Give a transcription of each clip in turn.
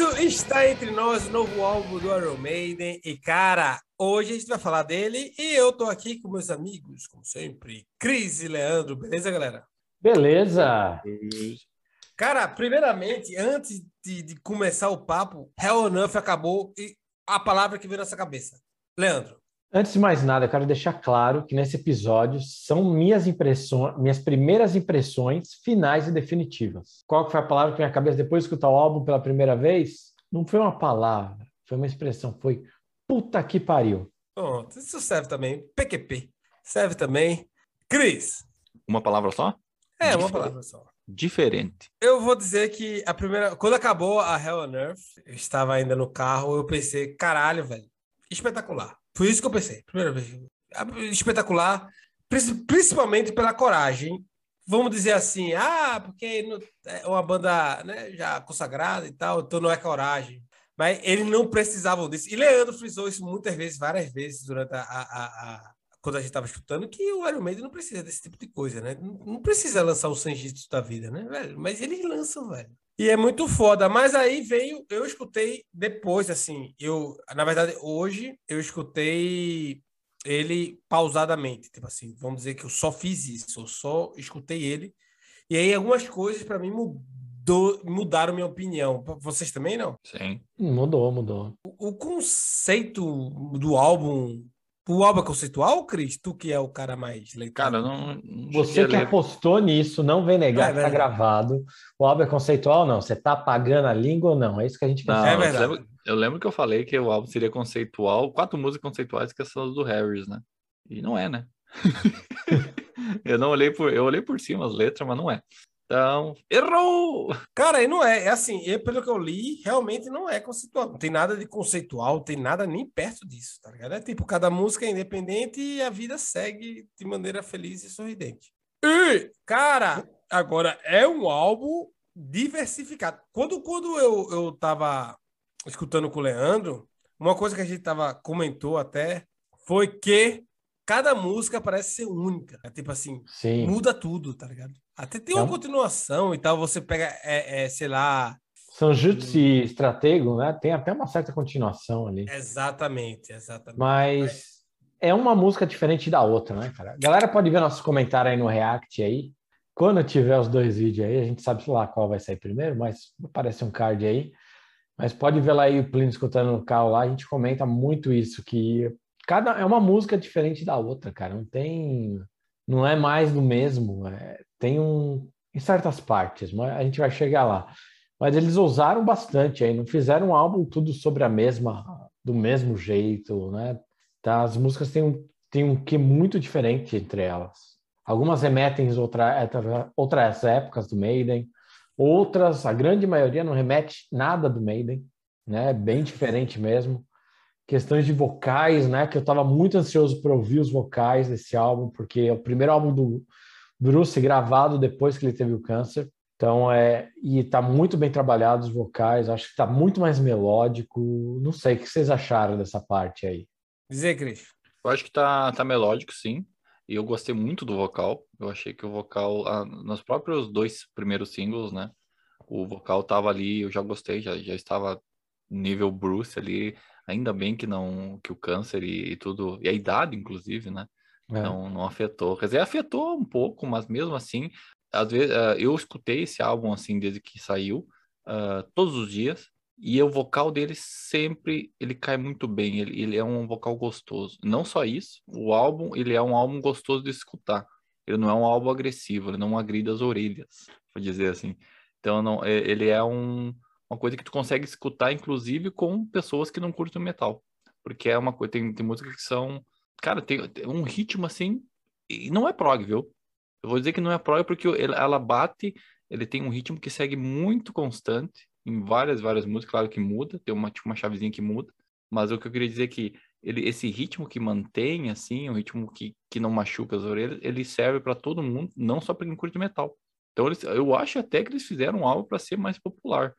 isso, está entre nós o novo álbum do Iron Maiden. E, cara, hoje a gente vai falar dele. E eu tô aqui com meus amigos, como sempre, Cris e Leandro. Beleza, galera? Beleza! Cara, primeiramente, antes de, de começar o papo, Hell Earth acabou e a palavra que veio na nossa cabeça. Leandro. Antes de mais nada, eu quero deixar claro que nesse episódio são minhas impressões, minhas primeiras impressões finais e definitivas. Qual que foi a palavra que na cabeça depois de escutar o álbum pela primeira vez? Não foi uma palavra, foi uma expressão, foi puta que pariu. Pronto, isso serve também. PQP. Serve também. Cris. Uma palavra só? É, uma palavra só. Diferente. Eu vou dizer que a primeira. Quando acabou a Hell on Earth, eu estava ainda no carro, eu pensei, caralho, velho, espetacular. Foi isso que eu pensei. Primeira vez. Espetacular, principalmente pela coragem. Vamos dizer assim, ah, porque é uma banda né, já consagrada e tal, então não é coragem. Mas eles não precisavam disso. E Leandro frisou isso muitas vezes, várias vezes, durante a, a, a quando a gente estava escutando, que o Iron Maiden não precisa desse tipo de coisa, né? Não, não precisa lançar o Sanjitsu da vida, né, velho? Mas eles lançam, velho. E é muito foda. Mas aí veio, eu escutei depois, assim, eu, na verdade, hoje eu escutei ele pausadamente, tipo assim, vamos dizer que eu só fiz isso, eu só escutei ele. E aí algumas coisas para mim mudou, mudaram minha opinião. Vocês também não? Sim. Mudou, mudou. O, o conceito do álbum o álbum é conceitual, Cris? Tu que é o cara mais leitor. Cara, não. não Você que apostou nisso, não vem negar é, que tá gravado. O álbum é conceitual ou não? Você tá pagando a língua ou não? É isso que a gente pensa. É verdade. Eu lembro, eu lembro, que eu falei que o álbum seria conceitual, quatro músicas conceituais que são do Harris, né? E não é, né? eu não olhei por. Eu olhei por cima as letras, mas não é. Então, errou! Cara, e não é. É assim, eu, pelo que eu li, realmente não é conceitual. Não tem nada de conceitual, não tem nada nem perto disso, tá ligado? É tipo, cada música é independente e a vida segue de maneira feliz e sorridente. E, cara, agora é um álbum diversificado. Quando, quando eu, eu tava escutando com o Leandro, uma coisa que a gente tava, comentou até foi que cada música parece ser única. É tipo assim, Sim. muda tudo, tá ligado? Até tem uma é. continuação e tal, você pega, é, é sei lá. São Jutsu e Stratego, né? Tem até uma certa continuação ali. Exatamente, exatamente. Mas é uma música diferente da outra, né, cara? galera pode ver nossos comentários aí no React aí. Quando tiver os dois vídeos aí, a gente sabe lá qual vai sair primeiro, mas aparece um card aí. Mas pode ver lá aí o Plínio escutando no carro lá, a gente comenta muito isso, que cada é uma música diferente da outra, cara. Não tem. Não é mais do mesmo. É, tem um em certas partes, mas a gente vai chegar lá. Mas eles ousaram bastante aí, não fizeram um álbum tudo sobre a mesma, do mesmo jeito, né? Tá, as músicas têm um, têm um que muito diferente entre elas. Algumas remetem outra, outras épocas do Maiden, outras, a grande maioria não remete nada do Maiden, né? Bem diferente mesmo. Questões de vocais, né? Que eu estava muito ansioso para ouvir os vocais desse álbum, porque é o primeiro álbum do, Bruce gravado depois que ele teve o câncer. Então, é, e tá muito bem trabalhado os vocais, acho que tá muito mais melódico. Não sei, o que vocês acharam dessa parte aí? Dizer, Cris. Eu acho que tá, tá melódico, sim. E eu gostei muito do vocal. Eu achei que o vocal, ah, nos próprios dois primeiros singles, né? O vocal tava ali, eu já gostei, já, já estava nível Bruce ali. Ainda bem que não, que o câncer e, e tudo, e a idade, inclusive, né? É. Não, não afetou. Quer dizer, afetou um pouco, mas mesmo assim, às vezes uh, eu escutei esse álbum assim desde que saiu, uh, todos os dias, e o vocal dele sempre ele cai muito bem. Ele, ele é um vocal gostoso. Não só isso, o álbum ele é um álbum gostoso de escutar. Ele não é um álbum agressivo, ele não agride as orelhas, vou dizer assim. Então não, é, ele é um, uma coisa que tu consegue escutar, inclusive com pessoas que não curtem metal, porque é uma coisa tem, tem músicas que são cara, tem, um ritmo assim, e não é prog, viu? Eu vou dizer que não é prog porque ela bate, ele tem um ritmo que segue muito constante em várias, várias músicas, claro que muda, tem uma, tipo, uma chavezinha que muda, mas o que eu queria dizer é que ele, esse ritmo que mantém, assim, um ritmo que, que não machuca as orelhas, ele serve para todo mundo, não só para quem curte metal. Então, eles, eu acho até que eles fizeram algo para ser mais popular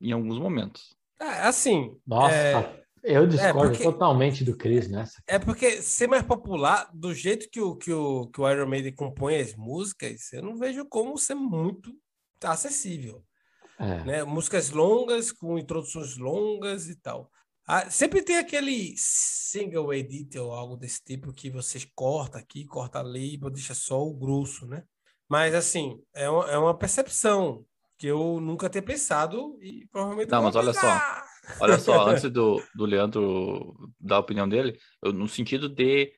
em alguns momentos. É, assim. Nossa, é... Eu é, discordo é porque, totalmente do Chris nessa. É porque ser mais popular, do jeito que o, que o, que o Iron Maiden compõe as músicas, eu não vejo como ser muito acessível. É. né? Músicas longas, com introduções longas e tal. Ah, sempre tem aquele single edit ou algo desse tipo que você corta aqui, corta ali, deixa só o grosso, né? Mas, assim, é uma, é uma percepção que eu nunca tinha pensado e provavelmente Não, mas olha só. Olha só, antes do, do Leandro dar a opinião dele, eu, no sentido de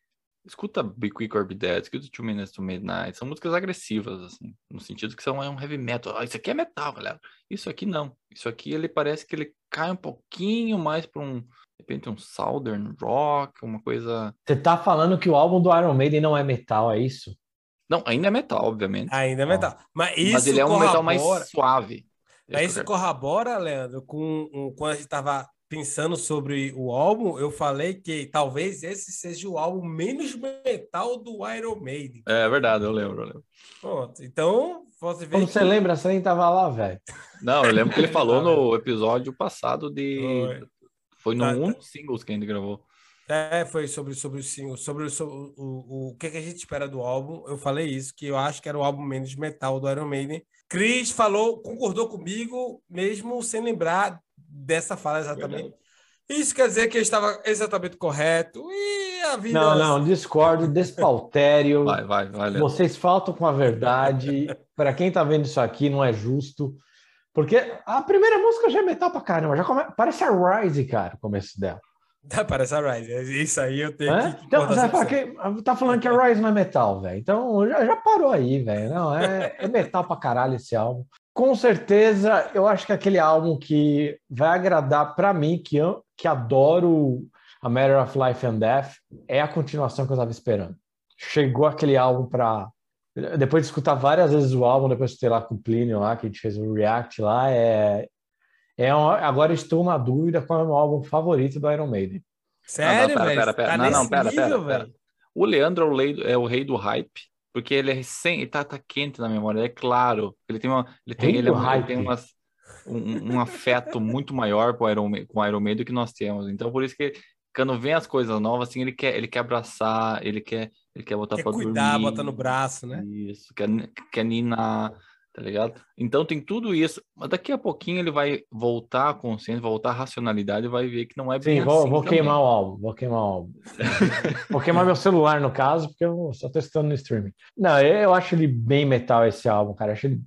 escuta Be Quick or Be Dead, escuta Two Minutes to Midnight, são músicas agressivas, assim, no sentido que são é um heavy metal. Ah, isso aqui é metal, galera. Isso aqui não. Isso aqui ele parece que ele cai um pouquinho mais para um, de repente, um Southern Rock, uma coisa. Você tá falando que o álbum do Iron Maiden não é metal, é isso? Não, ainda é metal, obviamente. Ainda é metal. Mas isso mas ele é um metal mais suave. Mas isso corrobora, Leandro, com, com- quando a gente estava pensando sobre o álbum, eu falei que talvez esse seja o álbum menos metal do Iron Maiden. É verdade, eu lembro, eu lembro. Pronto. Então, você vê Como que- você lembra, você nem tava lá, velho. Não, eu lembro que ele falou no episódio passado de. Foi. Foi no Tá, um tá. dos singles que a gente gravou. É, foi sobre, sobre o single, sobre, o- sobre o, o, o que, que a gente espera do álbum. Eu falei isso, que eu acho que era o álbum menos metal do Iron Maiden. Chris falou, concordou comigo, mesmo sem lembrar dessa fala exatamente. Isso quer dizer que eu estava exatamente correto. E a vida. Não, não, discordo, despautério. Vai, vai, vai, Leandro. Vocês faltam com a verdade. Para quem tá vendo isso aqui, não é justo. Porque a primeira música já é metal pra caramba. Já come... Parece a Rise, cara, o começo dela. Tá, parece a Rise. Isso aí eu tenho que. Então, concordar você fala 100%. que, tá falando que a Rise não é metal, velho. Então já, já parou aí, velho. Não, é, é metal pra caralho esse álbum. Com certeza, eu acho que é aquele álbum que vai agradar pra mim, que, eu, que adoro a Matter of Life and Death, é a continuação que eu tava esperando. Chegou aquele álbum pra. Depois de escutar várias vezes o álbum, depois de ter lá com o Plínio lá, que a gente fez o React lá, é. É um, agora estou na dúvida qual é o meu álbum favorito do Iron Maiden. Sério, pera, velho? pera, pera. Tá Não, não, pera, pera, nível, pera. velho? O Leandro é o, lei- é o rei do hype, porque ele é recém, ele tá, tá quente na memória, é claro. Ele tem uma, ele tem, Rei ele, é um- ele tem umas- um, um afeto muito maior com o Iron, com o Iron Maiden do que nós temos. Então, por isso que quando vem as coisas novas, assim, ele quer, ele quer abraçar, ele quer, ele quer botar Quer pra cuidar, dormir. botar no braço, né? Isso, quer, quer ninar, tá ligado? Então tem tudo isso, mas daqui a pouquinho ele vai voltar à consciência, voltar à racionalidade e vai ver que não é bem Sim, vou, assim vou queimar o álbum, vou queimar o álbum. vou queimar meu celular, no caso, porque eu só tô estando no streaming. Não, eu, acho ele bem metal esse álbum, cara. Eu acho ele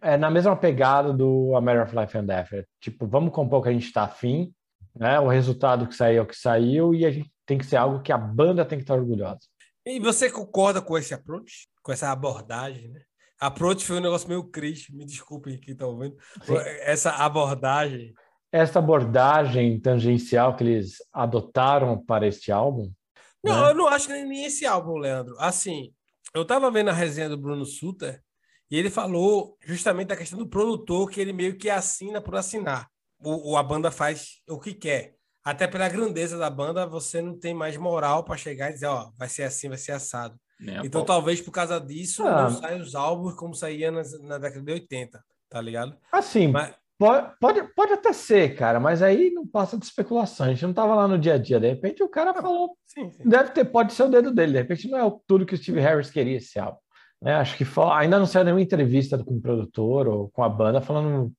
é na mesma pegada do A Matter of Life and Death. É, tipo, vamos compor o que a gente tá afim, né? O resultado que saiu é o que saiu e a gente tem que ser algo que a banda tem que estar orgulhosa. E você concorda com esse approach? Com essa abordagem, né? Approach foi um negócio meio Chris, me desculpem quem tá ouvindo. Sim. Essa abordagem. Essa abordagem tangencial que eles adotaram para este álbum, Não, né? eu não acho nem esse álbum, Leandro. Assim, eu tava vendo a resenha do Bruno Suter e ele falou justamente da questão do produtor, que ele meio que assina por assinar. O, o- a banda faz o que quer. Até pela grandeza da banda, você não tem mais moral para chegar e dizer, ó, vai ser assim, vai ser assado. Nem a Então, talvez por causa disso, Ah. não saiam os álbuns como saía nas- na década de 80, tá ligado? assim, Mas, Pode, pode, pode até ser, cara, mas aí não passa de especulação. A gente não estava lá no dia a dia. De repente o cara falou, sim, sim. deve ter, pode ser o dedo dele. De repente não é o- tudo que o Steve Harris queria esse álbum. né? acho que fal- ainda não saiu nenhuma entrevista com o produtor ou com a banda falando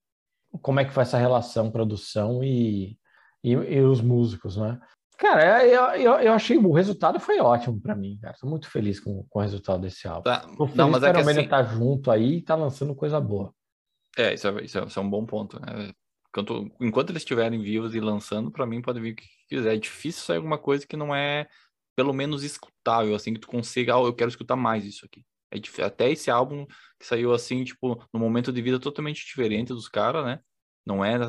como é que foi essa relação produção e, e, e os músicos, né? Cara, eu, eu, eu achei o resultado foi ótimo para mim, cara. Tô muito feliz com, com o resultado desse álbum. Tá. Tô feliz Não, mas é que assim, tá junto aí e tá lançando coisa boa. é, isso é, isso é, isso é um bom ponto, né? Enquanto, enquanto eles estiverem vivos e lançando, pra mim pode vir o que quiser. É difícil sair alguma coisa que não é, pelo menos, escutável, assim, que tu consiga, ah, eu quero escutar mais isso aqui. É até esse álbum que saiu assim, tipo, num momento de vida totalmente diferente dos caras, né? Não era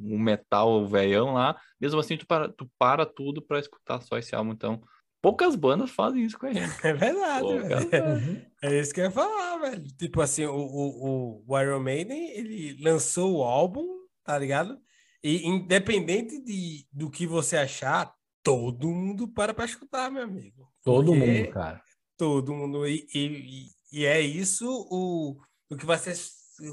um metal velhão lá. Mesmo assim, tu para, tu para tudo pra escutar só esse álbum. Então, poucas bandas fazem isso com a gente. É verdade, bandas. É isso que eu ia falar, velho. Tipo assim, o, o, o Iron Maiden, ele lançou o álbum, tá ligado? E independente de, do que você achar, todo mundo para pra escutar, meu amigo. Todo Porque mundo, cara. Todo mundo. E, e, e é isso o, o que vai ser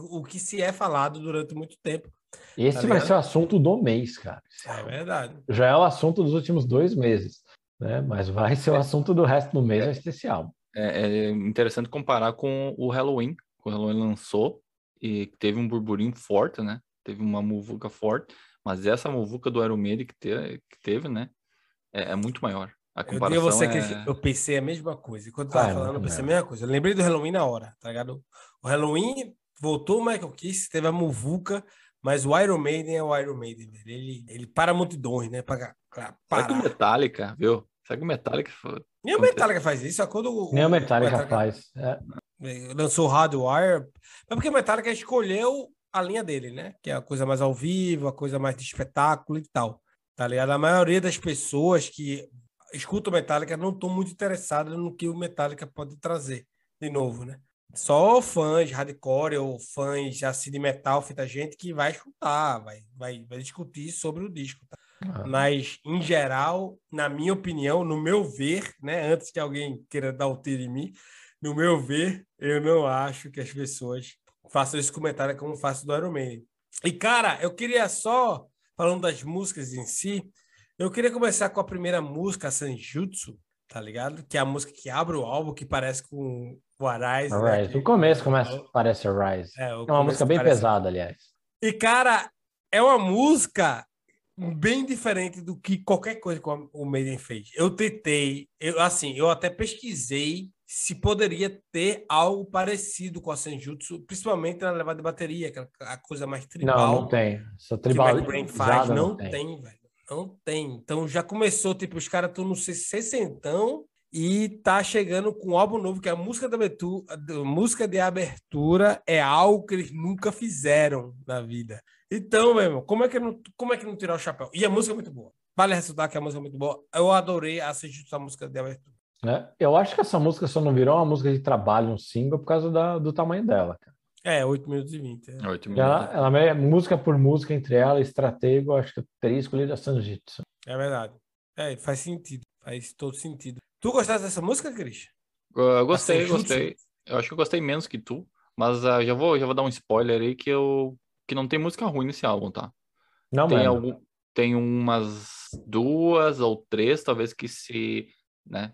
o que se é falado durante muito tempo. Esse Tá vai ser o assunto do mês, cara. É verdade. Já é o assunto dos últimos dois meses, né? Mas vai ser o assunto do resto do mês, esse álbum. É, é interessante comparar com o Halloween. O Halloween lançou e teve um burburinho forte, né? Teve uma muvuca forte, mas essa muvuca do Iron Maiden que, te, que teve, né? É, é, muito maior. A comparação eu você é... que eu pensei a mesma coisa. Enquanto eu tava ah, falando, eu pensei a mesma coisa. Eu lembrei do Halloween na hora, tá ligado? O Halloween voltou o Michael Kiss, teve a muvuca, mas o Iron Maiden é o Iron Maiden, velho. Ele, ele para multidões, né? Pra, pra parar. Sabe o Metallica, viu? Sabe que o Metallica... Nem o Metallica faz isso, só quando... Nem o Metallica, Metallica faz, é. Lançou o Hardwire, mas porque o Metallica escolheu a linha dele, né? Que é a coisa mais ao vivo, a coisa mais de espetáculo e tal. Tá ligado? A maioria das pessoas que escutam Metallica não estão muito interessadas no que o Metallica pode trazer de novo, né? Só fãs hardcore ou fãs assim de metal, feita gente que vai escutar, vai, vai, vai discutir sobre o disco. Tá? Ah. Mas, em geral, na minha opinião, no meu ver, né, antes que alguém queira dar o um tiro em mim, no meu ver, eu não acho que as pessoas façam esse comentário como faço do Iron Man. E, cara, eu queria só, falando das músicas em si, eu queria começar com a primeira música, Sanjutsu, tá ligado? Que é a música que abre o álbum, que parece com o Arise. Né? Que... O começo começa, parece Arise. É, é uma música bem parece... pesada, aliás. E, cara, é uma música bem diferente do que qualquer coisa que o Maiden fez. Eu tentei, eu, assim, eu até pesquisei se poderia ter algo parecido com a Senjutsu, principalmente na levada de bateria, que é a coisa mais tribal. Não, não tem. Essa tribal que faz, não, não tem. tem, velho. Não tem. Então já começou, tipo, os caras estão no 60 e tá chegando com um álbum novo, que é a música, da abertura, música de abertura é algo que eles nunca fizeram na vida. Então, meu irmão, como é que não, como é que não tirar o chapéu? E a música é muito boa. Vale ressaltar que a música é muito boa. Eu adorei assistir essa música de abertura. É, eu acho que essa música só não virou uma música de trabalho, um single, por causa da, do tamanho dela. É, 8 minutos e 20. É. 8 minutos. Ela, ela, é música por música entre ela e Stratego, acho que eu teria escolhido a Sanjitsu. É verdade. É, faz sentido. Faz todo sentido. Tu gostaste dessa música, Cris? Uh, gostei, gostei. Eu acho que eu gostei menos que tu, mas uh, já, vou, já vou dar um spoiler aí que eu que não tem música ruim nesse álbum, tá? Não tem mesmo. algum tem umas duas ou três, talvez que se, né,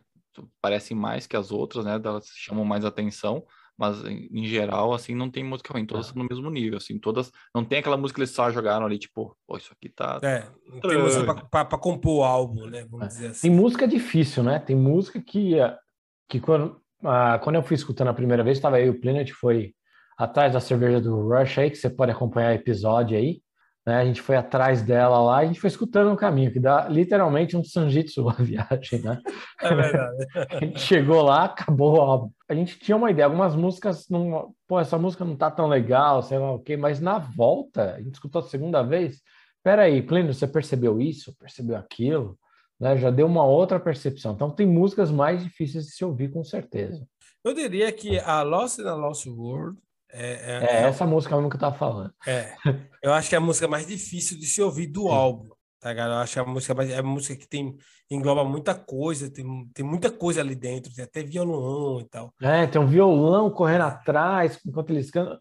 parecem mais que as outras, né? Elas chamam mais atenção, mas em geral, assim, não tem música ruim, todas estão no mesmo nível, assim, todas, não tem aquela música que eles só jogaram ali, tipo, pô, isso aqui tá... É, não tem música pra, pra, pra, compor o álbum, né, vamos é. dizer assim. Tem música difícil, né, tem música que, eh, que quando, ah, quando eu fui escutando a primeira vez, estava aí o Planet, foi atrás da cerveja do Rush aí, que você pode acompanhar o episódio aí, né? A gente foi atrás dela lá e a gente foi escutando no caminho, que dá literalmente um sanjitsu a viagem, né? É verdade. a gente chegou lá, acabou o álbum. A gente tinha uma ideia, algumas músicas, não, pô, essa música não tá tão legal, sei lá o quê, mas na volta, a gente escutou a segunda vez, peraí, Plínio, você percebeu isso? Percebeu aquilo? Né? Já deu uma outra percepção. Então tem músicas mais difíceis de se ouvir, com certeza. Eu diria que a Lost in a Lost World é, é, é, essa música mesmo que eu tava falando. É. Eu acho que é a música mais difícil de se ouvir do Sim. álbum. Tá, cara? Eu acho que é a música, mais, é a música que tem, engloba muita coisa, tem, tem muita coisa ali dentro, tem até violão e tal. É, tem um violão correndo atrás enquanto eles cantam.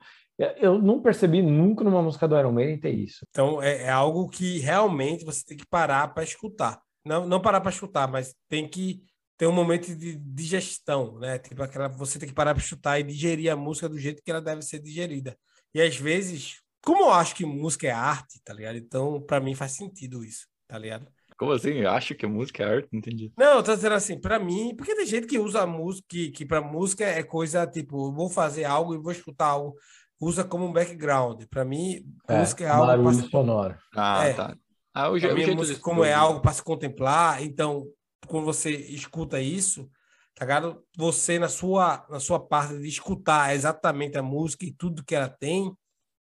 Eu não percebi nunca numa música do Iron Maiden ter isso. Então é, é algo que realmente você tem que parar para escutar. Não, não parar para escutar, mas tem que tem um momento de digestão, né? Tipo aquela você tem que parar para chutar e digerir a música do jeito que ela deve ser digerida. E às vezes, como eu acho que música é arte, tá ligado? Então, para mim faz sentido isso, tá ligado? Como assim? Eu acho que música é arte? Não entendi. Não, eu tô dizendo assim, para mim, porque tem gente que usa música, que, que para música é coisa tipo, vou fazer algo e vou escutar algo, usa como um background. Para mim, é, música é algo. Barulho pra... sonoro. Ah, é. tá. Ah, eu já, mim, música, como é algo para se contemplar, então quando você escuta isso, tá ligado? Você, na sua, na sua parte de escutar exatamente a música e tudo que ela tem,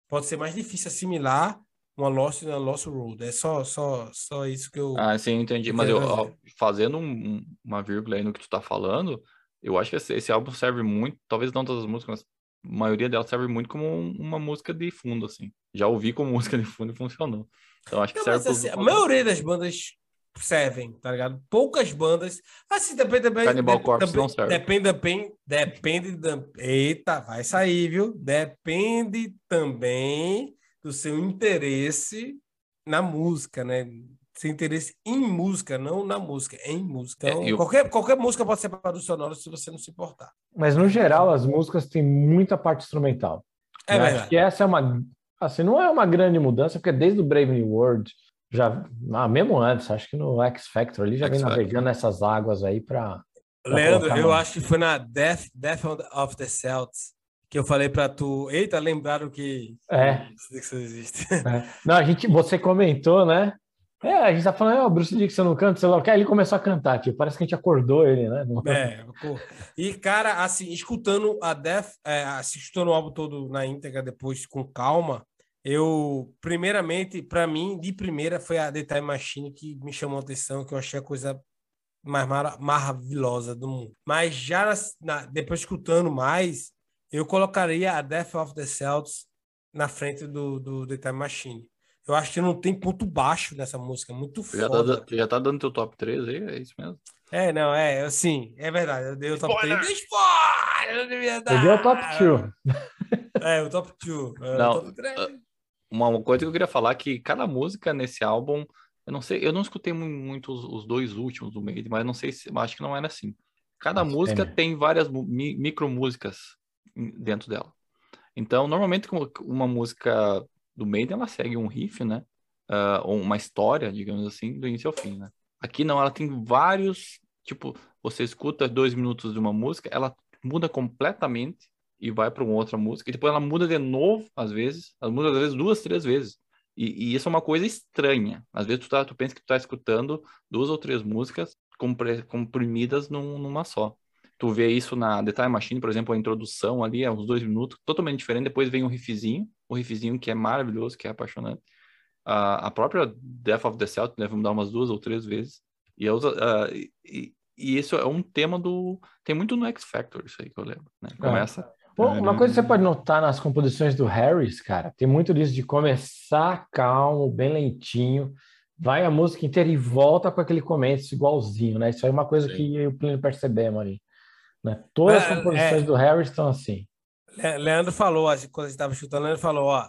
pode ser mais difícil assimilar uma Lost e uma Lost Road. É só, só, só isso que eu. Ah, sim, entendi. Mas eu, ó, fazendo um, uma vírgula aí no que tu tá falando, eu acho que esse, esse, álbum serve muito, talvez não todas as músicas, mas a maioria delas serve muito como um, uma música de fundo, assim. Já ouvi como música de fundo e funcionou. Então acho que não, serve. Assim, a maioria das bandas servem, tá ligado? Poucas bandas. Assim, depende, depende. Cannibal Corpse não serve. Depende, depende, depende da. Eita, vai sair, viu? Depende também do seu interesse na música, né? Seu interesse em música, não na música, em música. Então, é, eu... qualquer, qualquer música pode ser para sonoro se você não se importar. Mas, no geral, as músicas têm muita parte instrumental. É Eu verdade. Acho que essa é uma. Assim, não é uma grande mudança, porque desde o Brave New World, já, ah, mesmo antes, acho que no X Factor ali já vem X navegando nessas águas aí para. Leandro, eu acho que foi na Death, Death of the Celts que eu falei pra tu. Eita, lembraram que. É. que isso existe. Não, a gente, você comentou, né? É, a gente tá falando, ó, Bruce Dixon não canta, sei lá o que, aí ele começou a cantar, tipo, parece que a gente acordou ele, né? É, pô. E, cara, assim, escutando a Death, é, assim, escutando o álbum todo na íntegra depois com calma, eu, primeiramente, pra mim, de primeira, foi a The Time Machine que me chamou a atenção, que eu achei a coisa mais mara- maravilhosa do mundo. Mas já nas- na- depois escutando mais, eu colocaria a Death of the Celts na frente do, do The Time Machine. Eu acho que não tem ponto baixo nessa música, é muito Tu já, tá, foda. tu já tá dando teu top 3 aí? É isso mesmo? É, não, é, assim, é verdade. Eu dei o top 3. Spoiler! Eu dei o top 2. É, o top 2. É, Não, o top 3. Uma coisa que eu queria falar é que cada música nesse álbum, eu não sei, eu não escutei mu- muito os, os dois últimos do Maiden, mas não sei se, acho que não era assim. Cada Nossa, música é, né? tem várias mu- mi- micro músicas dentro dela. Então, normalmente uma música do Maiden ela segue um riff, né? Ah, ou uma história, digamos assim, do início ao fim, né? Aqui não, ela tem vários, tipo, você escuta dois minutos de uma música, ela muda completamente e vai para uma outra música, e depois ela muda de novo, às vezes, ela muda às vezes duas, três vezes. E, e isso é uma coisa estranha. Às vezes tu, tá, tu pensa que tu tá escutando duas ou três músicas compre- comprimidas num- numa só. Tu vê isso na The Time Machine, por exemplo, a introdução ali, é uns dois minutos, totalmente diferente. Depois vem um riffzinho, o riffzinho que é maravilhoso, que é apaixonante. A, a própria Death of the Celtic deve mudar umas duas ou três vezes. E, eu, ah, e, e- e isso é um tema do. Tem muito no X Factor, isso aí que eu lembro. Né? Começa. Pô, uma coisa que você pode notar nas composições do Harris, cara, tem muito disso de começar calmo, bem lentinho, vai a música inteira e volta com aquele começo igualzinho, né? Isso aí é uma coisa Sim. que eu e o Plínio percebemos ali. Né? Todas as É, composições é. do Harris estão assim. Le- Leandro falou, quando a gente tava chutando, Leandro falou: ó,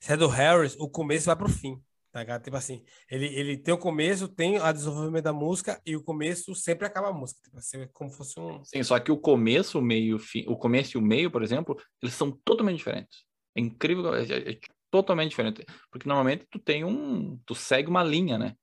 se é do Harris, o começo vai pro fim. Tá ligado? Tipo assim, ele, ele tem o começo, tem o desenvolvimento da música e o começo sempre acaba a música. Tipo assim, é como fosse um. Sim, só que o começo, o meio, o começo e o meio, por exemplo, eles são totalmente diferentes. É incrível, é, é- é totalmente diferente. Porque normalmente tu tem um, tu segue uma linha, né?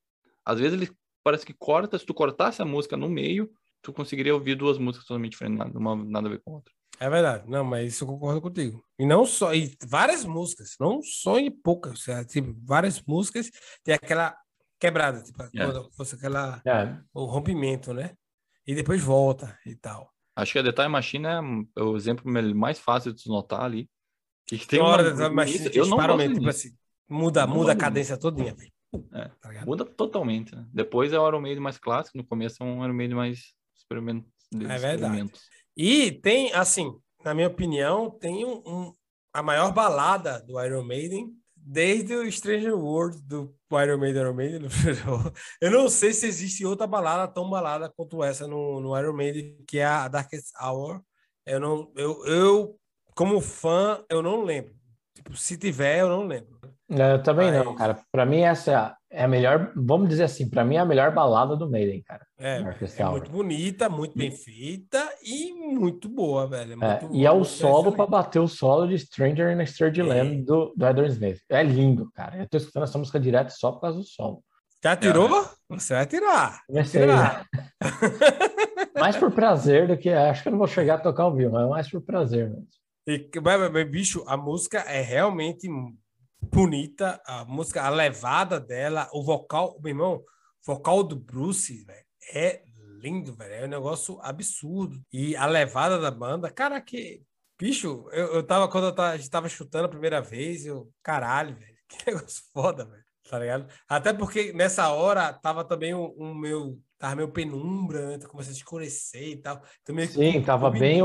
Às vezes ele parece que corta, se tu cortasse a música no meio, tu conseguiria ouvir duas músicas totalmente diferentes, uma, nada a ver com a outra. É verdade, não, mas isso eu concordo contigo. E não só, e várias músicas, não só em poucas, é, tipo, várias músicas tem aquela quebrada, tipo, quando fosse aquela, É, o rompimento, né? E depois volta e tal. Acho que a The Time Machine é é o exemplo mais fácil de notar ali. Que Tem uma hora da Machine eu não gosto tipo assim, muda, Não muda a cadência todinha, velho. É, Tá? Muda totalmente, né? Depois é o Iron Maiden mais clássico, no começo é um Iron Maiden mais experimento, É verdade. E tem, assim, na minha opinião, tem um, um- a maior balada do Iron Maiden desde o Stranger World do Iron Maiden, Iron Maiden. Eu não sei se existe outra balada tão balada quanto essa no, no Iron Maiden, que é a Darkest Hour. Eu não, eu, eu como fã, eu não lembro. Tipo, se tiver, eu não lembro. É, eu também não, Mas- cara. Pra mim, essa é a- é a melhor, vamos dizer assim, pra mim é a melhor balada do Maiden, cara. É, é muito bonita, muito bem feita e muito boa, velho. É É, muito- e é o muito solo para bater o solo de Stranger in a Strange É. Land do, do Adam Smith. É lindo, cara. Eu tô escutando essa música direto só por causa do solo. Já tirou? Você vai tirar. Comecei, Tirar. mais por prazer do que acho que eu não vou chegar a tocar ao vivo, mas mais por prazer mesmo. E, mas, bicho, a música é realmente bonita, a música, a levada dela, o vocal, meu irmão, o vocal do Bruce, velho, é lindo, velho, é um negócio absurdo. E a levada da banda, cara, que, bicho, eu, eu tava, quando eu tava, a gente tava chutando a primeira vez, eu, caralho, velho, que negócio foda, velho, tá ligado? Até porque nessa hora tava também um, um meu, tava meio penumbra, né, comecei a escurecer e tal. Então, meio que Sim, tava bem.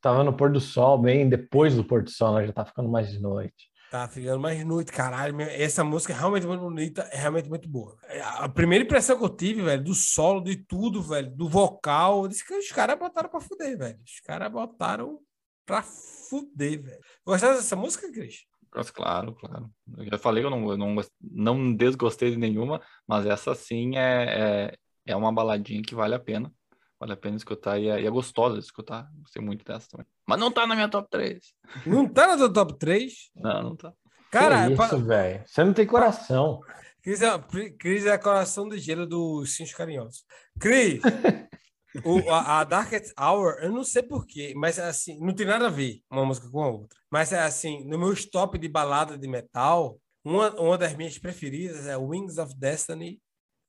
Tava no pôr do sol, bem depois do pôr do sol, né? Já tá ficando mais de noite. Tá ficando mais noite, caralho. Essa música é realmente muito bonita, é realmente muito boa. A primeira impressão que eu tive, velho, do solo, de tudo, velho, do vocal, eu disse que os caras botaram pra fuder, velho. Os caras botaram pra fuder, velho. Gostaram dessa música, Cris? Claro, claro. Eu já falei que eu não, eu não, não desgostei de nenhuma, mas essa sim é, é, é uma baladinha que vale a pena. Vale a pena escutar e é, e é gostosa de escutar. Gostei muito dessa também. Mas não tá na minha top 3. Não tá na tua top 3? Não, não tá. Cara, que isso, velho. Você não tem coração. Cris é, Cris é coração do gelo dos Cinhos Carinhosos. Cris, o- a, a Darkest Hour, eu não sei porquê, mas assim, não tem nada a ver uma música com a outra. Mas é assim, no meu top de balada de metal, uma, uma das minhas preferidas é Wings of Destiny,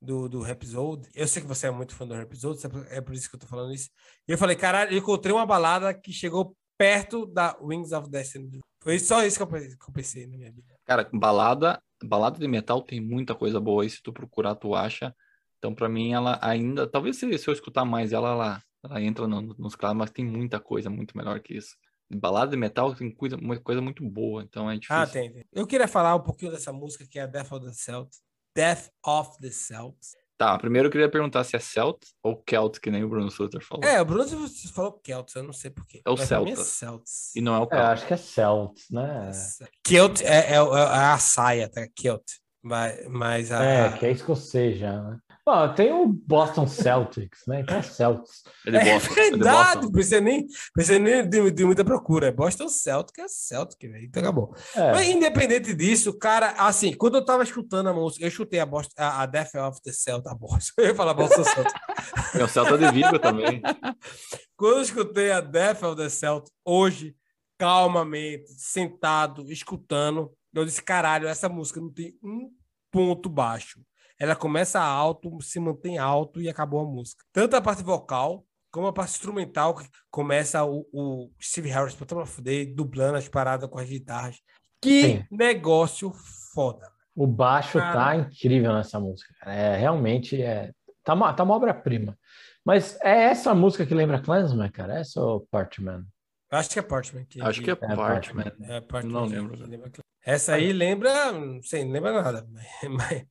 do, do Rhapsody. Eu sei que você é muito fã do Rhapsody, é por isso que eu tô falando isso. E eu falei, caralho, eu encontrei uma balada que chegou perto da Wings of Destiny. Foi só isso que eu, que eu pensei na minha vida. Cara, balada, balada de metal tem muita coisa boa aí, se tu procurar, tu acha. Então, pra mim, ela ainda. Talvez se, se eu escutar mais ela, ela, ela entra no- nos clássicos, mas tem muita coisa muito melhor que isso. Balada de metal tem coisa, uma coisa muito boa, então é difícil. Ah, tem, tem. Eu queria falar um pouquinho dessa música que é Death of the Celts. Death of the Celts. Tá, primeiro eu queria perguntar se é Celt ou Celt, que nem o Bruno Sutter falou. É, o Bruno você falou Celts, eu não sei porquê. É o mim Celta. Celts. E não é o É, Celt. acho que é Celts, né? Kilt é, é, é a saia, tá? Kilt. Mas, mas a, É, a- que é escocês já, né? Bom, tem o Boston Celtics, né? Então é Celtics. É É Boston. é verdade, Boston. precisa nem, precisa nem de, de muita procura. É Boston Celtic, é Celtic, velho. Então acabou. É, Mas independente disso, cara, assim, quando eu tava escutando a música, eu chutei a, Boston, a, a Death of the Celtic, a Boston. Eu ia falar Boston Celtic. Tem o Celta de Vigo também. Quando eu escutei a Death of the Celtic hoje, calmamente, sentado, escutando, eu disse, caralho, essa música não tem um ponto baixo. Ela começa alto, se mantém alto e acabou a música. Tanto a parte vocal, como a parte instrumental, que começa o, o Steve Harris, Bottom of Day, dublando as paradas com as guitarras. Que Sim. negócio foda. o baixo Cara. tá incrível nessa música. cara. É realmente é tá uma, tá uma obra-prima. Mas é essa música que lembra Clansman, cara? Essa ou Parchman? Eu Acho que é Parchman. Que, Acho que é Parchman. Parchman. É, Não lembro, Essa aí lembra, não sei, não lembra nada. mas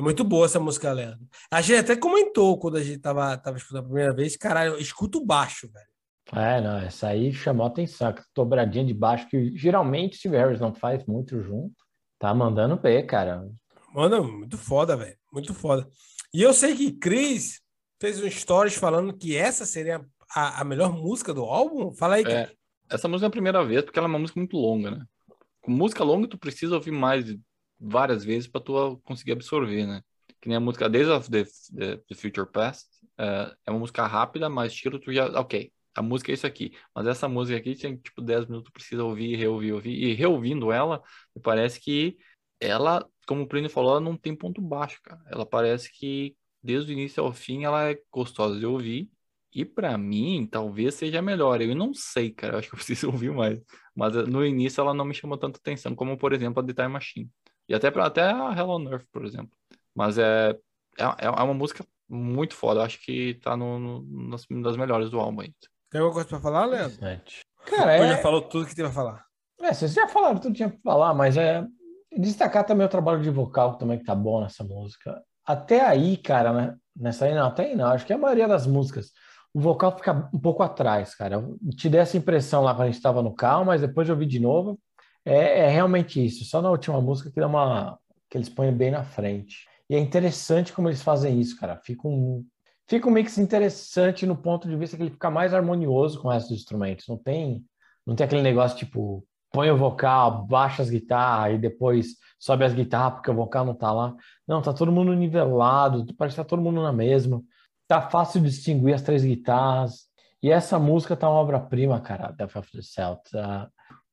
é muito boa essa música, Leandro. A gente até comentou quando a gente tava, tava escutando a primeira vez, caralho, escuta o baixo, velho. É, não, essa aí chamou atenção, dobradinha de baixo que geralmente Steve Harris não faz muito junto. Tá mandando ver, cara. Mano, muito foda, velho. Muito foda. E eu sei que Chris fez um stories falando que essa seria a, a melhor música do álbum. Fala aí, É, essa música é a primeira vez porque ela é uma música muito longa, né? Com música longa, tu precisa ouvir mais várias vezes para tu conseguir absorver, né? Que nem a música Days of the, the, the Future Past. é, é uma música rápida, mas estilo tu já. Ok, a música é isso aqui. Mas essa música aqui tem tipo 10 minutos, precisa ouvir, reouvir, ouvir. E reouvindo ela, me parece que ela, como o Plínio falou, ela não tem ponto baixo, cara. Ela parece que desde o início ao fim ela é gostosa de ouvir. E pra mim, talvez seja melhor. Eu não sei, cara. Eu acho que eu preciso ouvir mais. Mas eh, no início ela não me chamou tanta atenção, como por exemplo a The Time Machine. E até, pra, até a Hell on Earth, por exemplo. Mas é, é, é uma música muito foda. Eu acho que tá no, no, nas, das melhores do álbum aí. Tem alguma coisa pra falar, Leandro? Cara, Ou já é, falou tudo que tem pra falar? é, vocês já falaram tudo que tinha pra falar, mas é destacar também o trabalho de vocal também que tá bom nessa música. Até aí, cara, né? Nessa aí não, até aí não. Acho que a maioria das músicas, o vocal fica um pouco atrás, cara. Eu te dei essa impressão lá quando a gente estava no carro, mas depois eu ouvi de novo. É, é realmente isso. Só na última música que dá uma que eles põem bem na frente. E é interessante como eles fazem isso, cara. Fica um fica um mix interessante no ponto de vista que ele fica mais harmonioso com dos instrumentos. Não tem não tem aquele negócio tipo põe o vocal, baixa as guitarras e depois sobe as guitarras porque o vocal não tá lá. Não, tá todo mundo nivelado, parece que tá todo mundo na mesma. Tá fácil distinguir as três guitarras. E essa música tá uma obra-prima, cara, Death of the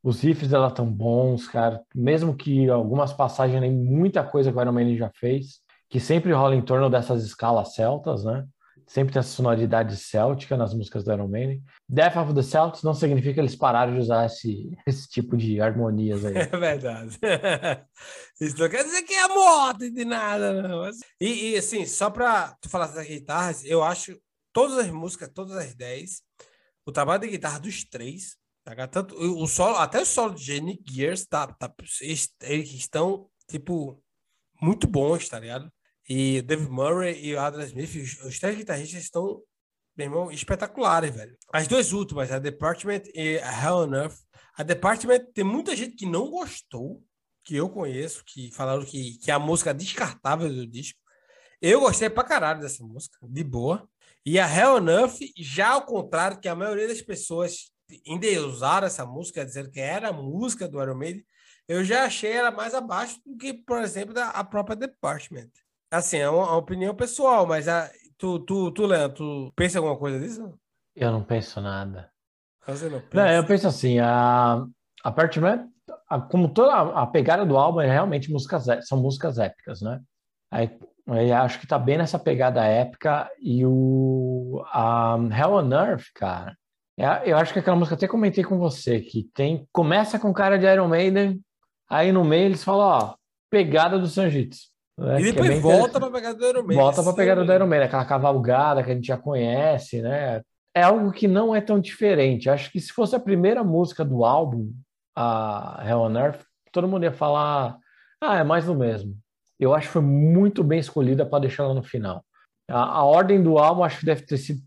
os riffs dela tão bons, cara. Mesmo que algumas passagens, nem muita coisa que o Iron Maiden já fez, que sempre rola em torno dessas escalas celtas, né? Sempre tem essa sonoridade céltica nas músicas do Iron Maiden. Death of the Celts não significa que eles pararam de usar esse, esse tipo de harmonias aí. É verdade. Isso não quer dizer que é morte de nada, não. E, e, assim, só pra tu falar das guitarras, eu acho todas as músicas, todas as 10, o trabalho de guitarra dos três? Tanto o solo, até o solo de Jenny Gears, tá, tá, eles, eles estão, tipo, muito bons, tá ligado? E o Dave Murray e o Adam Smith, os, os três guitarristas estão, meu irmão, espetaculares, velho. As duas últimas, a Department e a Hell on Earth, a Department tem muita gente que não gostou, que eu conheço, que falaram que, que é a música descartável do disco. Eu gostei pra caralho dessa música, de boa. E a Hell on Earth, já ao contrário, que a maioria das pessoas endeusaram essa música, dizendo que era a música do Iron Maiden, eu já achei ela mais abaixo do que, por exemplo, da, a própria Department. Assim, é uma, uma opinião pessoal, mas a, tu, tu, tu, Leandro, tu pensa alguma coisa disso? Eu não penso nada. Você não, não eu penso assim, a Apartment, a, como toda a, a, pegada do álbum é realmente músicas, são músicas épicas, né? Aí, aí acho que tá bem nessa pegada épica e o a Hell on Earth, cara, é, eu acho que aquela música até comentei com você que tem começa com cara de Iron Maiden, aí no meio eles falam, ó, pegada do Sanjitsu. Né? E depois é volta para pegada do Iron Maiden. Volta para pegada do Iron Maiden, aquela cavalgada que a gente já conhece, né? É algo que não é tão diferente. Acho que se fosse a primeira música do álbum, a Hell on Earth, todo mundo ia falar, ah, é mais do mesmo. Eu acho que foi muito bem escolhida para deixar ela no final. A, a, ordem do álbum acho que deve ter sido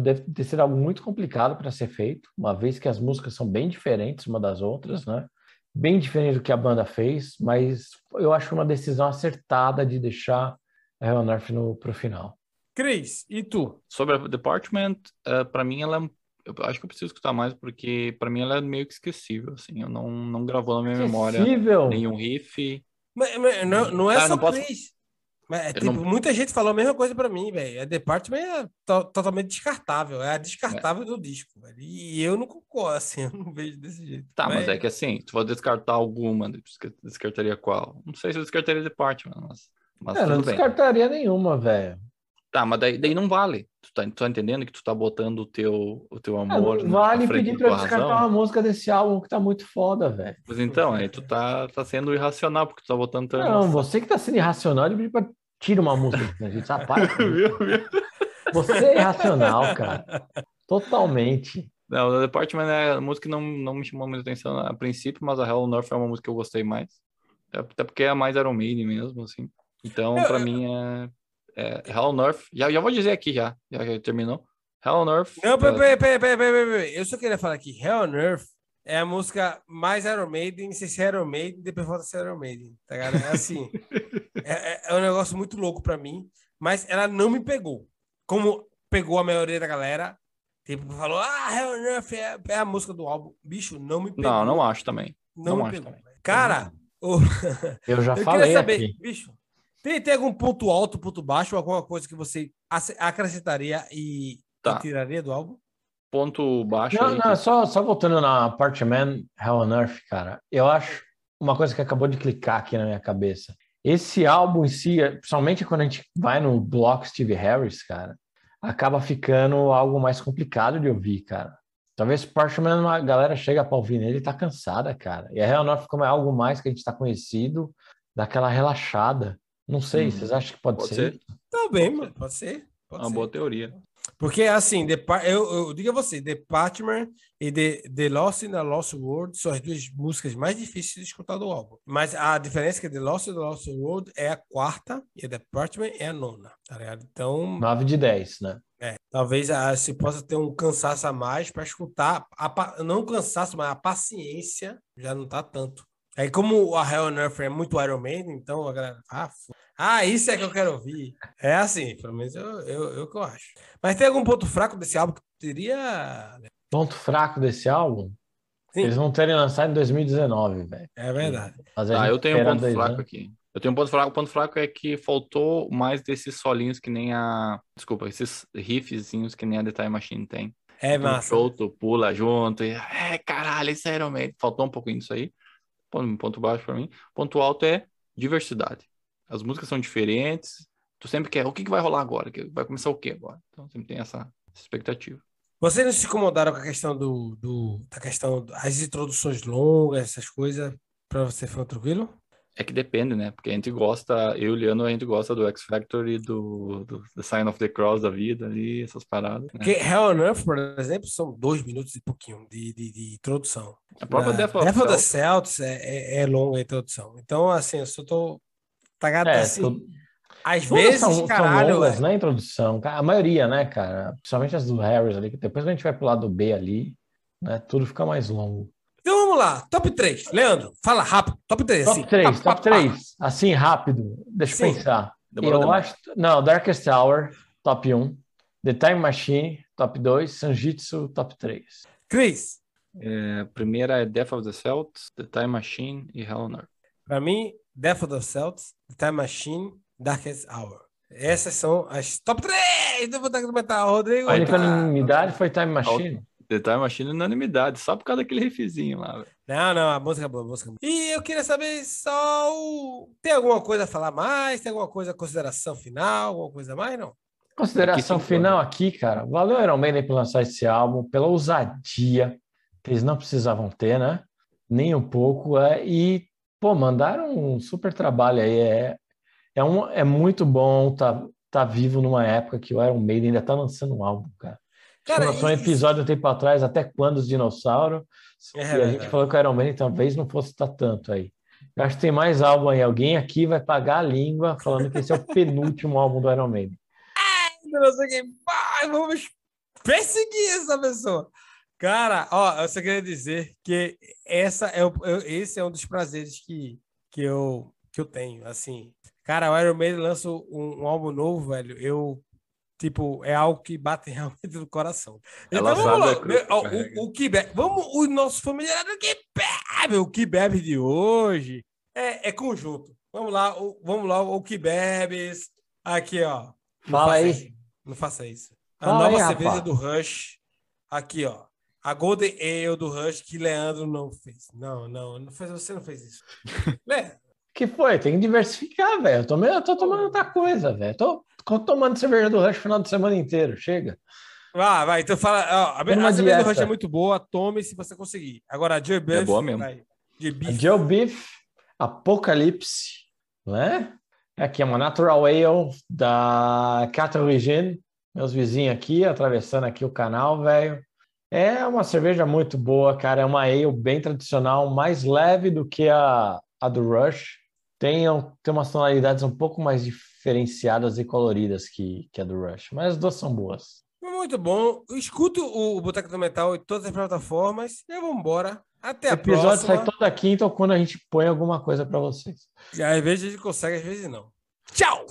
deve ter sido algo muito complicado para ser feito, uma vez que as músicas são bem diferentes uma das outras, né? Bem diferente do que a banda fez, mas eu acho uma decisão acertada de deixar a Hell on Earth no, pro final. Cris, e tu? Sobre a Department, uh, para mim ela é eu acho que eu preciso escutar mais porque para mim ela é meio que esquecível, assim, eu não, não gravou na minha memória nenhum riff. Mas, mas não, não é ah, só não posso... Mas, é, tipo, não... muita gente falou a mesma coisa para mim, velho. A Department é to totalmente descartável. É a descartável é. do disco, velho. E eu não concordo, assim, eu não vejo desse jeito. Tá, mas, mas é que assim, tu vai descartar alguma, descartaria qual? Não sei se eu descartaria Department, mas. mas é, não descartaria nenhuma, velho. Tá, mas daí, daí não vale. Tu tá, tu tá entendendo que tu tá botando o teu, o teu amor. É, não vale pedir pra eu descartar razão? uma música desse álbum que tá muito foda, velho. Pois então, aí tu tá, tá sendo irracional, porque tu tá botando teu Não, emoção. você que tá sendo irracional de pedir pra tirar uma música a gente. Rapaz, você é irracional, cara. Totalmente. Não, The Department é a música que não, não me chamou muita atenção a princípio, mas a Hell North é uma música que eu gostei mais. Até porque é mais Iron Maiden mesmo, assim. Então, para mim, é é, Hell North. Já, já vou dizer aqui já, já que terminou. Hell North. Não, peraí, peraí, peraí, peraí, Eu só queria falar aqui. Hell North é a música mais Iron Maiden, sem ser Iron Maiden, depois volta a ser Iron Maiden, tá ligado? É assim. é, é, é, um negócio muito louco pra mim, mas ela não me pegou. Como pegou a maioria da galera, tipo, falou, ah, Hell North é, é, a música do álbum. Bicho, não me pegou. Não, não acho também. Não, não me pegou. Também. Cara, o... eu já eu falei saber, aqui. bicho, tem, tem algum ponto alto, ponto baixo, alguma coisa que você acrescentaria e, tá. e tiraria do álbum? Ponto baixo. Não, não, só, só voltando na parte Man, Hell on Earth, cara. Eu acho uma coisa que acabou de clicar aqui na minha cabeça. Esse álbum em si, principalmente quando a gente vai no bloco Steve Harris, cara, acaba ficando algo mais complicado de ouvir, cara. Talvez Parchman, a galera chega para ouvir nele e tá cansada, cara. E a Hell on Earth como é algo mais que a gente está conhecido, daquela relaxada. Não sei, hum. vocês acham que pode, pode ser? ser? Tá bem, mano, pode ser. Pode uma ser. boa teoria. Porque, assim, eu, eu digo a você, The Partner e The, The Lost in the Lost World são as duas músicas mais difíceis de escutar do álbum. Mas a diferença é que The Lost in the Lost World é a quarta e The Partner é a nona, tá ligado? Então... 9 de 10, né? É, talvez a, se possa ter um cansaço a mais para escutar, a, não cansaço, mas a paciência já não tá tanto. Aí, como a Hell on Earth é muito Iron Maiden, então a galera, ah, ah, isso é que eu quero ouvir. É assim, pelo menos eu, eu, eu que eu acho. Mas tem algum ponto fraco desse álbum que teria. Ponto fraco desse álbum? Sim. Eles vão terem lançado em 2019, velho. É verdade. Ah, eu tenho um ponto fraco anos. aqui. Eu tenho um ponto fraco. O ponto fraco é que faltou mais desses solinhos que nem a. Desculpa, esses riffzinhos que nem a The Time Machine tem. É então, massa. Solto, pula junto. E, é, caralho, isso é Iron Man. Faltou um pouquinho disso aí. Ponto, baixo para mim. Ponto alto é diversidade. As músicas são diferentes. Tu sempre quer, o que, que vai rolar agora? Vai começar o que agora? Então sempre tem essa, expectativa. Vocês não se incomodaram com a questão do, do da questão das introduções longas, essas coisas, para você foi tranquilo? É que depende, né? Porque a gente gosta, eu e o Liano, a gente gosta do X Factor e do, do The Sign of the Cross da vida ali, essas paradas. Né? Porque Hell on Earth, por exemplo, são dois minutos e pouquinho de, de, de introdução. A própria Death of, Death of the Celts é, é, é longa a introdução. Então, assim, eu só tô Tá gato é, assim. Às vezes, são, caralho. São longas, né, introdução. A maioria, né, cara? Principalmente as do Harris ali, que depois que a gente vai pro lado B ali, né? Tudo fica mais longo. Então vamos lá, top 3. Leandro, fala rápido. Top 3. Top assim. 3, top 3. Assim, rápido. Deixa Sim. eu pensar. Demorou eu demais. acho. Não, Darkest Hour, top 1. The Time Machine, top 2. Sanjitsu, top 3. Cris, É, a primeira é Death of the Celts, The Time Machine e Hell on Earth. pra mim, Death of the Celts, The Time Machine, Darkest Hour. Essas são as top 3 do Boteco do Metal. Rodrigo. A única tá- unanimidade foi Time Machine. The Time Machine unanimidade, só por causa daquele riffzinho lá. Não, não, a música é boa, a música é boa. E eu queria saber só o... Tem alguma coisa a falar mais? Tem alguma coisa, consideração final? Alguma coisa a mais? Não? Consideração Aqui final aqui, cara. Valeu Iron Maiden por lançar esse álbum, pela ousadia que eles não precisavam ter, né? Nem um pouco. É, e, pô, mandaram um super trabalho aí. É, é, um, é muito bom tá, tá vivo numa época que o Iron Maiden ainda tá lançando um álbum, cara. Cara, lançou um episódio um tempo atrás, até quando os dinossauros. É e a verdade. gente falou que o Iron Maiden talvez não fosse estar tanto aí. Eu acho que tem mais álbum aí. Alguém aqui vai pagar a língua falando que esse é o penúltimo álbum do Iron Maiden. não sei quem. Vai, vamos perseguir essa pessoa. Cara, ó, eu só queria dizer que essa é o, eu- esse é um dos prazeres que, que, eu, que eu tenho. Assim, cara, o Iron Maiden lança um, um álbum novo, velho. Eu, tipo, é algo que bate realmente no coração. É Então vamos lançado, lá. é Ó, carrega. o, o que bebe, vamos, o nosso familiar do que bebe, o que bebe de hoje é, é conjunto. Vamos lá, o, vamos lá, o que bebes. Aqui, ó. Não Fala faça aí. isso. Não faça isso. A Fala nova aí, cerveja rapaz. do Rush. Aqui, ó. A Golden Ale do Rush que Leandro não fez. Não, não, não fez, você não fez isso. Lé, que foi? Tem que diversificar, velho. Eu, tomei- eu tô tomando outra coisa, velho. Tô, tô tomando cerveja do Rush o final de semana inteiro. Chega. vai, vai. Então fala. Ó, a, a cerveja do. Rush é muito boa. Tome se você conseguir. Agora, a Joy Beef. boa mesmo. vai. A Beef. Joe Beef Apocalipse, né? Aqui é uma Natural Ale da Cata Origin. Meus vizinhos aqui, atravessando aqui o canal, velho. É uma cerveja muito boa, cara. É uma ale bem tradicional, mais leve do que a, a do Rush. Tem, um- tem umas tonalidades um pouco mais diferenciadas e coloridas que, que a do Rush. Mas as duas são boas. Muito bom. Escuto o Boteco do Metal em todas as plataformas. E vamos embora. Até O a episódio próxima. sai toda quinta ou quando a gente põe alguma coisa para vocês. Às vezes a gente consegue, às vezes não. Tchau!